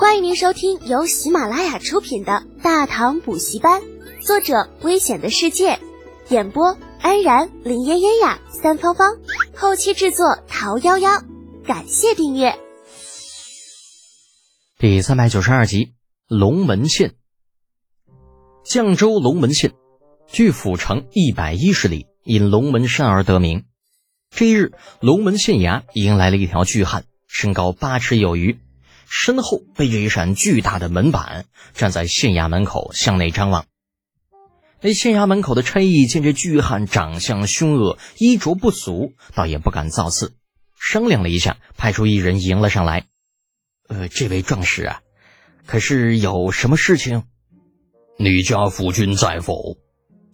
欢迎您收听由喜马拉雅出品的《大唐补习班》，作者：危险的世界，演播：安然、林嫣嫣呀、三芳芳，后期制作：桃夭夭。感谢订阅。第三百九十二集：龙门县。绛州龙门县，距府城一百一十里，因龙门山而得名。这一日，龙门县衙迎来了一条巨汉，身高八尺有余，身后背着一扇巨大的门板，站在县衙门口向内张望。那县衙门口的差役见这巨汉长相凶恶，衣着不俗，倒也不敢造次，商量了一下，派出一人迎了上来。呃，这位壮士啊，可是有什么事情？你家夫君在否？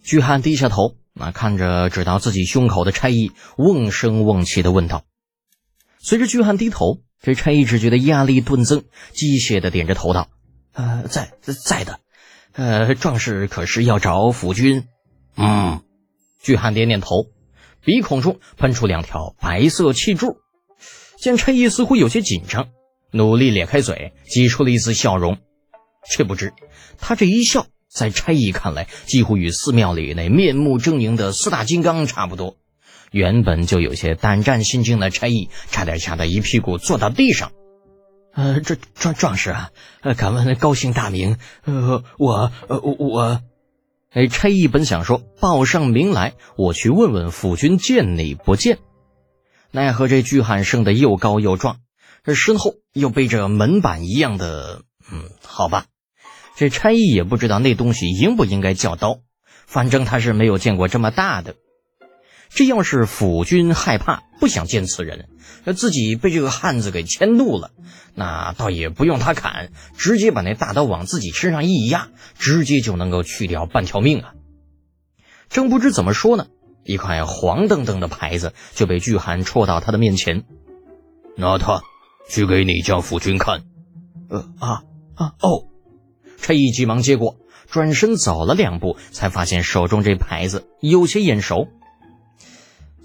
巨汉低下头。那看着指到自己胸口的差役，瓮声瓮气的问道。随着巨汉低头，这差役只觉得压力顿增，机械的点着头道：“呃，在在的。呃，壮士可是要找府君？”嗯，巨汉点点头，鼻孔中喷出两条白色气柱。见差役似乎有些紧张，努力咧开嘴，挤出了一丝笑容。却不知他这一笑。在差役看来，几乎与寺庙里那面目狰狞的四大金刚差不多。原本就有些胆战心惊的差役，差点吓得一屁股坐到地上。呃，这壮壮士啊，呃，敢问高姓大名？呃，我，呃，我，哎，差役本想说报上名来，我去问问府君见你不见。奈何这巨汉生的又高又壮，这身后又背着门板一样的，嗯，好吧。这差役也不知道那东西应不应该叫刀，反正他是没有见过这么大的。这要是府君害怕不想见此人，那自己被这个汉子给迁怒了，那倒也不用他砍，直接把那大刀往自己身上一压，直接就能够去掉半条命啊！正不知怎么说呢，一块黄澄澄的牌子就被巨汉戳到他的面前，拿它去给你家府君看。呃啊啊哦！差役急忙接过，转身走了两步，才发现手中这牌子有些眼熟。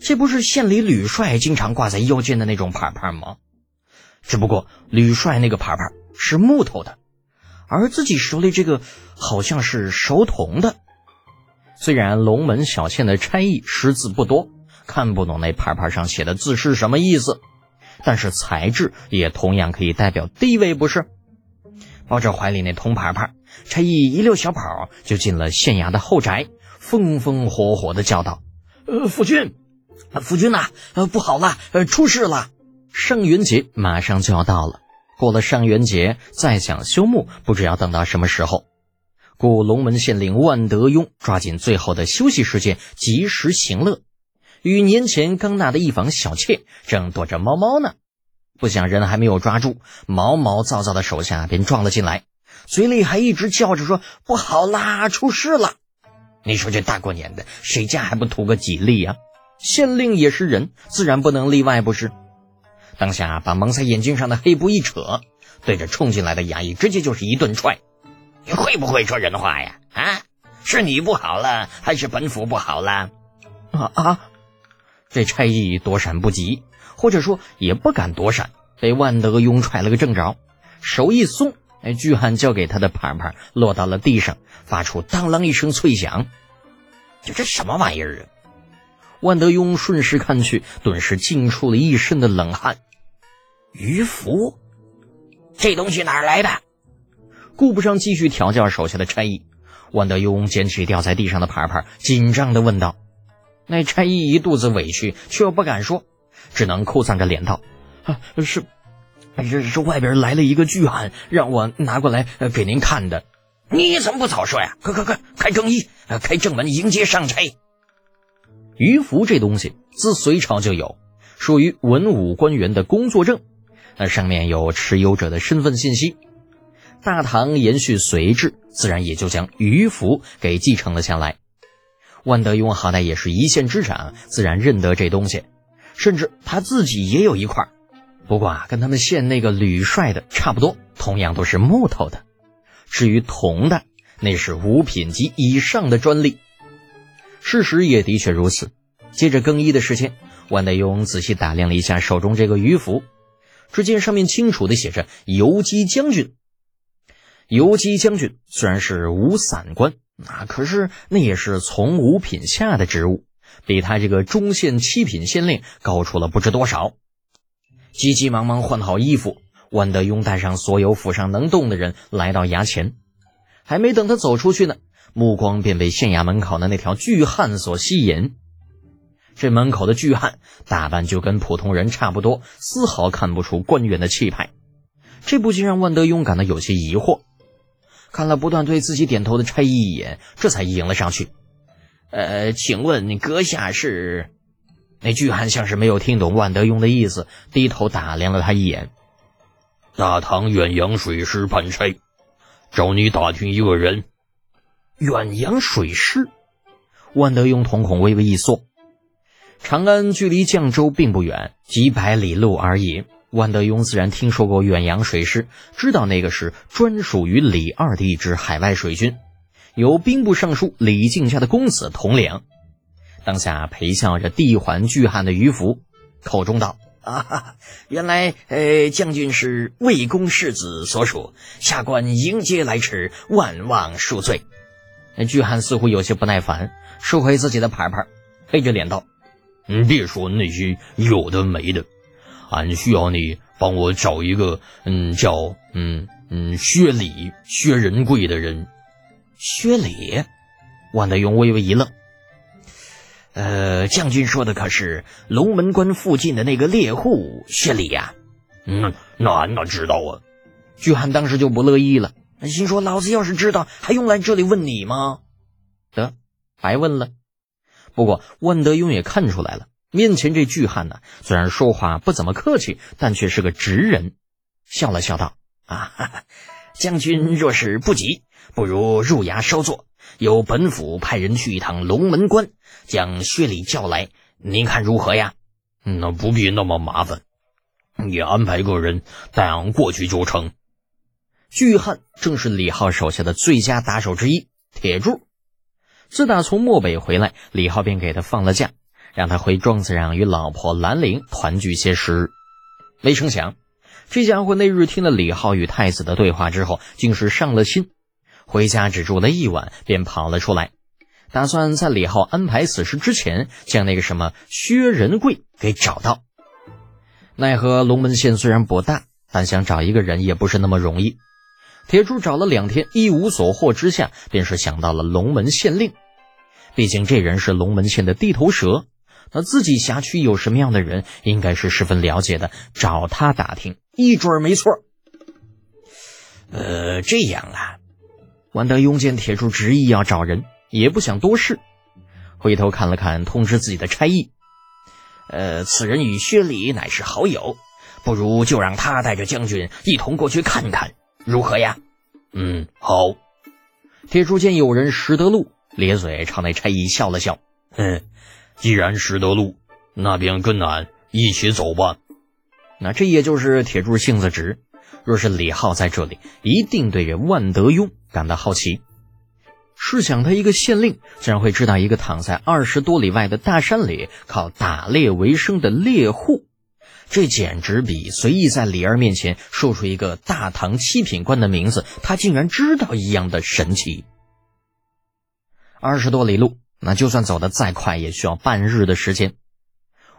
这不是县里吕帅经常挂在腰间的那种牌牌吗？只不过吕帅那个牌牌是木头的，而自己手里这个好像是熟铜的。虽然龙门小县的差役识字不多，看不懂那牌牌上写的字是什么意思，但是材质也同样可以代表地位，不是？抱着怀里那铜牌牌，差役一溜小跑就进了县衙的后宅，风风火火的叫道：“呃，夫君，啊夫君呐，呃，不好了，呃，出事了！上元节马上就要到了，过了上元节再想休沐，不知要等到什么时候。故龙门县令万德庸抓紧最后的休息时间，及时行乐，与年前刚纳的一房小妾正躲着猫猫呢。”不想人还没有抓住，毛毛躁躁的手下便撞了进来，嘴里还一直叫着说：“不好啦，出事了！”你说这大过年的，谁家还不图个吉利呀？县令也是人，自然不能例外，不是？当下把蒙在眼睛上的黑布一扯，对着冲进来的衙役直接就是一顿踹。你会不会说人话呀？啊，是你不好了，还是本府不好了？啊啊！这差役躲闪不及。或者说也不敢躲闪，被万德庸踹了个正着，手一松，哎，巨汉交给他的盘盘落到了地上，发出当啷一声脆响。这这什么玩意儿啊？万德庸顺势看去，顿时惊出了一身的冷汗。鱼符，这东西哪儿来的？顾不上继续调教手下的差役，万德庸捡起掉在地上的牌牌，紧张的问道。那差役一肚子委屈，却又不敢说。只能哭丧着脸道：“啊，是，是是外边来了一个巨汉，让我拿过来给您看的。你怎么不早说呀？快快快，开更衣，开正门迎接上差。鱼符这东西自隋朝就有，属于文武官员的工作证，那上面有持有者的身份信息。大唐延续隋制，自然也就将鱼符给继承了下来。万德雍好歹也是一县之长，自然认得这东西。”甚至他自己也有一块，不过啊，跟他们县那个吕帅的差不多，同样都是木头的。至于铜的，那是五品级以上的专利。事实也的确如此。接着更衣的时间，万德庸仔细打量了一下手中这个鱼符，只见上面清楚的写着“游击将军”，游击将军虽然是五散官，啊，可是那也是从五品下的职务，比他这个中县七品县令高出了不知多少。急急忙忙换好衣服，万德庸带上所有府上能动的人来到衙前，还没等他走出去呢，目光便被县衙门口的那条巨汉所吸引。这门口的巨汉打扮就跟普通人差不多，丝毫看不出官员的气派，这不禁让万德庸感到有些疑惑。看了不断对自己点头的差役一眼，这才迎了上去。呃，请问你阁下是？那巨汉像是没有听懂万德庸的意思，低头打量了他一眼。大唐远洋水师判差，找你打听一个人。远洋水师，万德庸瞳孔微微一缩。长安距离绛州并不远，几百里路而已。万德庸自然听说过远洋水师，知道那个是专属于李二的一支海外水军，由兵部尚书李靖家的公子统领。当下陪笑着递还巨汉的鱼符，口中道：“啊，原来呃，将军是魏公世子所属，下官迎接来迟，万望恕罪。”那巨汉似乎有些不耐烦，收回自己的牌牌，黑着脸道：“你别说那些有的没的。”俺需要你帮我找一个，嗯，叫嗯嗯薛礼薛仁贵的人。薛礼，万德庸微微一愣。呃，将军说的可是龙门关附近的那个猎户薛礼呀？嗯，那俺哪知道啊？巨汉当时就不乐意了，心说：老子要是知道，还用来这里问你吗？得，白问了。不过万德庸也看出来了。面前这巨汉呢，虽然说话不怎么客气，但却是个直人，笑了笑道：“啊，哈哈，将军若是不急，不如入衙稍坐，由本府派人去一趟龙门关，将薛礼叫来，您看如何呀？”“那不必那么麻烦，你安排个人带俺过去就成。”巨汉正是李浩手下的最佳打手之一，铁柱。自打从漠北回来，李浩便给他放了假。让他回庄子上与老婆兰陵团聚些时日，没成想，这家伙那日听了李浩与太子的对话之后，竟是上了心。回家只住了一晚，便跑了出来，打算在李浩安排此事之前，将那个什么薛仁贵给找到。奈何龙门县虽然不大，但想找一个人也不是那么容易。铁柱找了两天，一无所获之下，便是想到了龙门县令。毕竟这人是龙门县的地头蛇。那自己辖区有什么样的人，应该是十分了解的，找他打听，一准没错。呃，这样啊，万德庸见铁柱执意要找人，也不想多事，回头看了看，通知自己的差役：“呃，此人与薛礼乃是好友，不如就让他带着将军一同过去看看，如何呀？”“嗯，好。”铁柱见有人识得路，咧嘴朝那差役笑了笑：“哼。”既然识得路，那便跟俺一起走吧。那这也就是铁柱性子直。若是李浩在这里，一定对这万德庸感到好奇。试想，他一个县令，竟然会知道一个躺在二十多里外的大山里靠打猎为生的猎户，这简直比随意在李二面前说出一个大唐七品官的名字，他竟然知道一样的神奇。二十多里路。那就算走得再快，也需要半日的时间。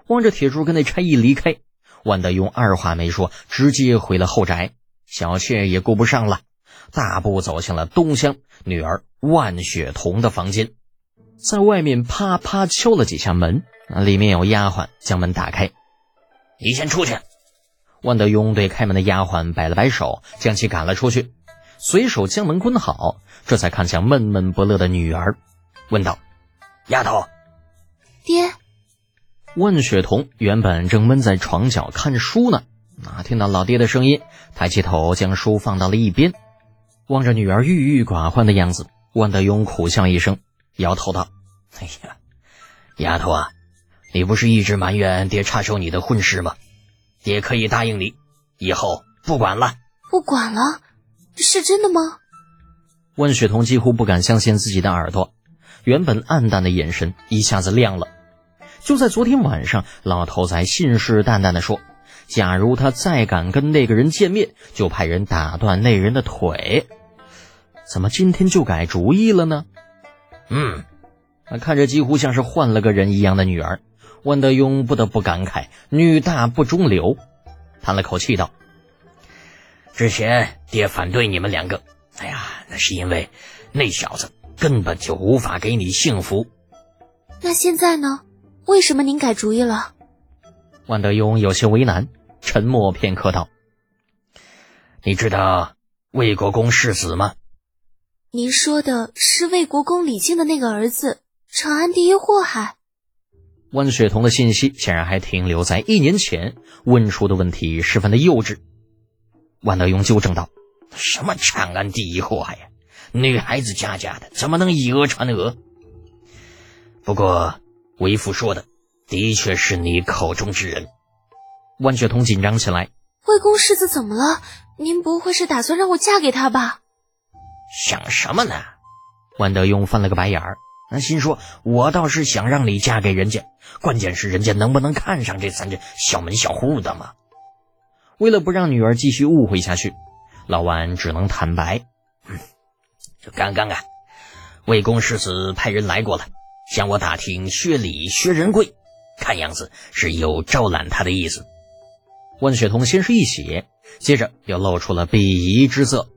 望着铁柱跟那差役离开，万德庸二话没说，直接回了后宅，小妾也顾不上了，大步走向了东乡女儿万雪彤的房间，在外面啪啪敲了几下门，里面有丫鬟将门打开，你先出去。万德庸对开门的丫鬟摆了摆手，将其赶了出去，随手将门关好，这才看向闷闷不乐的女儿，问道。丫头，爹。万雪彤原本正闷在床角看书呢，啊，听到老爹的声音，抬起头将书放到了一边，望着女儿郁郁寡欢的样子，万德庸苦笑一声，摇头道：“哎呀，丫头啊，你不是一直埋怨爹插手你的婚事吗？爹可以答应你，以后不管了。不管了？是真的吗？”万雪彤几乎不敢相信自己的耳朵。原本暗淡的眼神一下子亮了。就在昨天晚上，老头子还信誓旦旦地说：“假如他再敢跟那个人见面，就派人打断那人的腿。”怎么今天就改主意了呢？嗯，那看着几乎像是换了个人一样的女儿，万德庸不得不感慨：女大不中留。叹了口气道：“之前爹反对你们两个，哎呀，那是因为那小子根本就无法给你幸福。那现在呢？为什么您改主意了？”万德庸有些为难，沉默片刻道：“你知道魏国公世子吗？”您说的是魏国公李靖的那个儿子，长安第一祸害。万雪彤的信息显然还停留在一年前，问出的问题十分的幼稚。万德庸纠正道：“什么长安第一祸害呀？女孩子家家的，怎么能以讹传讹？不过为父说的，的确是你口中之人。”万雪彤紧张起来：“魏公世子怎么了？您不会是打算让我嫁给他吧？”想什么呢？万德庸翻了个白眼儿，那心说：“我倒是想让你嫁给人家，关键是人家能不能看上这三个小门小户的嘛。”为了不让女儿继续误会下去，老万只能坦白：“嗯，就刚刚啊，魏公世子派人来过了，向我打听薛礼、薛仁贵，看样子是有招揽他的意思。”万雪桐先是一喜，接着又露出了鄙夷之色。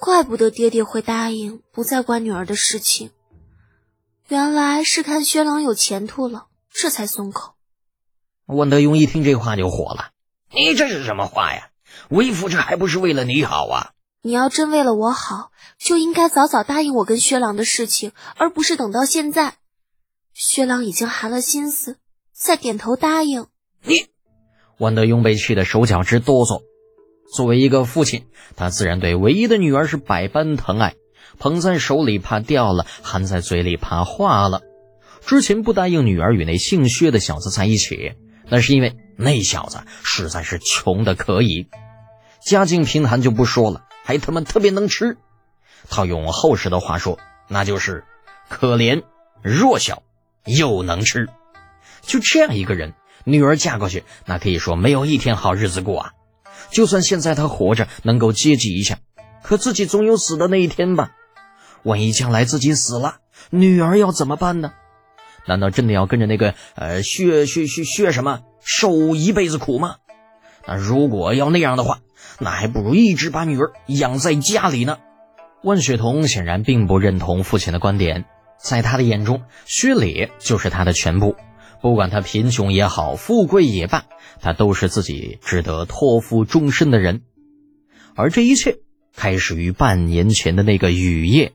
怪不得爹爹会答应不再管女儿的事情，原来是看薛郎有前途了，这才松口。万德庸一听这话就火了：“你这是什么话呀？为父这还不是为了你好啊！你要真为了我好，就应该早早答应我跟薛郎的事情，而不是等到现在。薛郎已经寒了心思，再点头答应你。”万德庸被气得手脚直哆嗦。作为一个父亲，他自然对唯一的女儿是百般疼爱，捧在手里怕掉了，含在嘴里怕化了。之前不答应女儿与那姓薛的小子在一起，那是因为那小子实在是穷的可以，家境贫寒就不说了，还他妈特别能吃。套用后世的话说，那就是可怜、弱小又能吃。就这样一个人，女儿嫁过去，那可以说没有一天好日子过啊。就算现在他活着能够接济一下，可自己总有死的那一天吧？万一将来自己死了，女儿要怎么办呢？难道真的要跟着那个呃薛薛薛薛什么受一辈子苦吗？那如果要那样的话，那还不如一直把女儿养在家里呢。万雪桐显然并不认同父亲的观点，在他的眼中，薛礼就是他的全部。不管他贫穷也好，富贵也罢，他都是自己值得托付终身的人。而这一切开始于半年前的那个雨夜。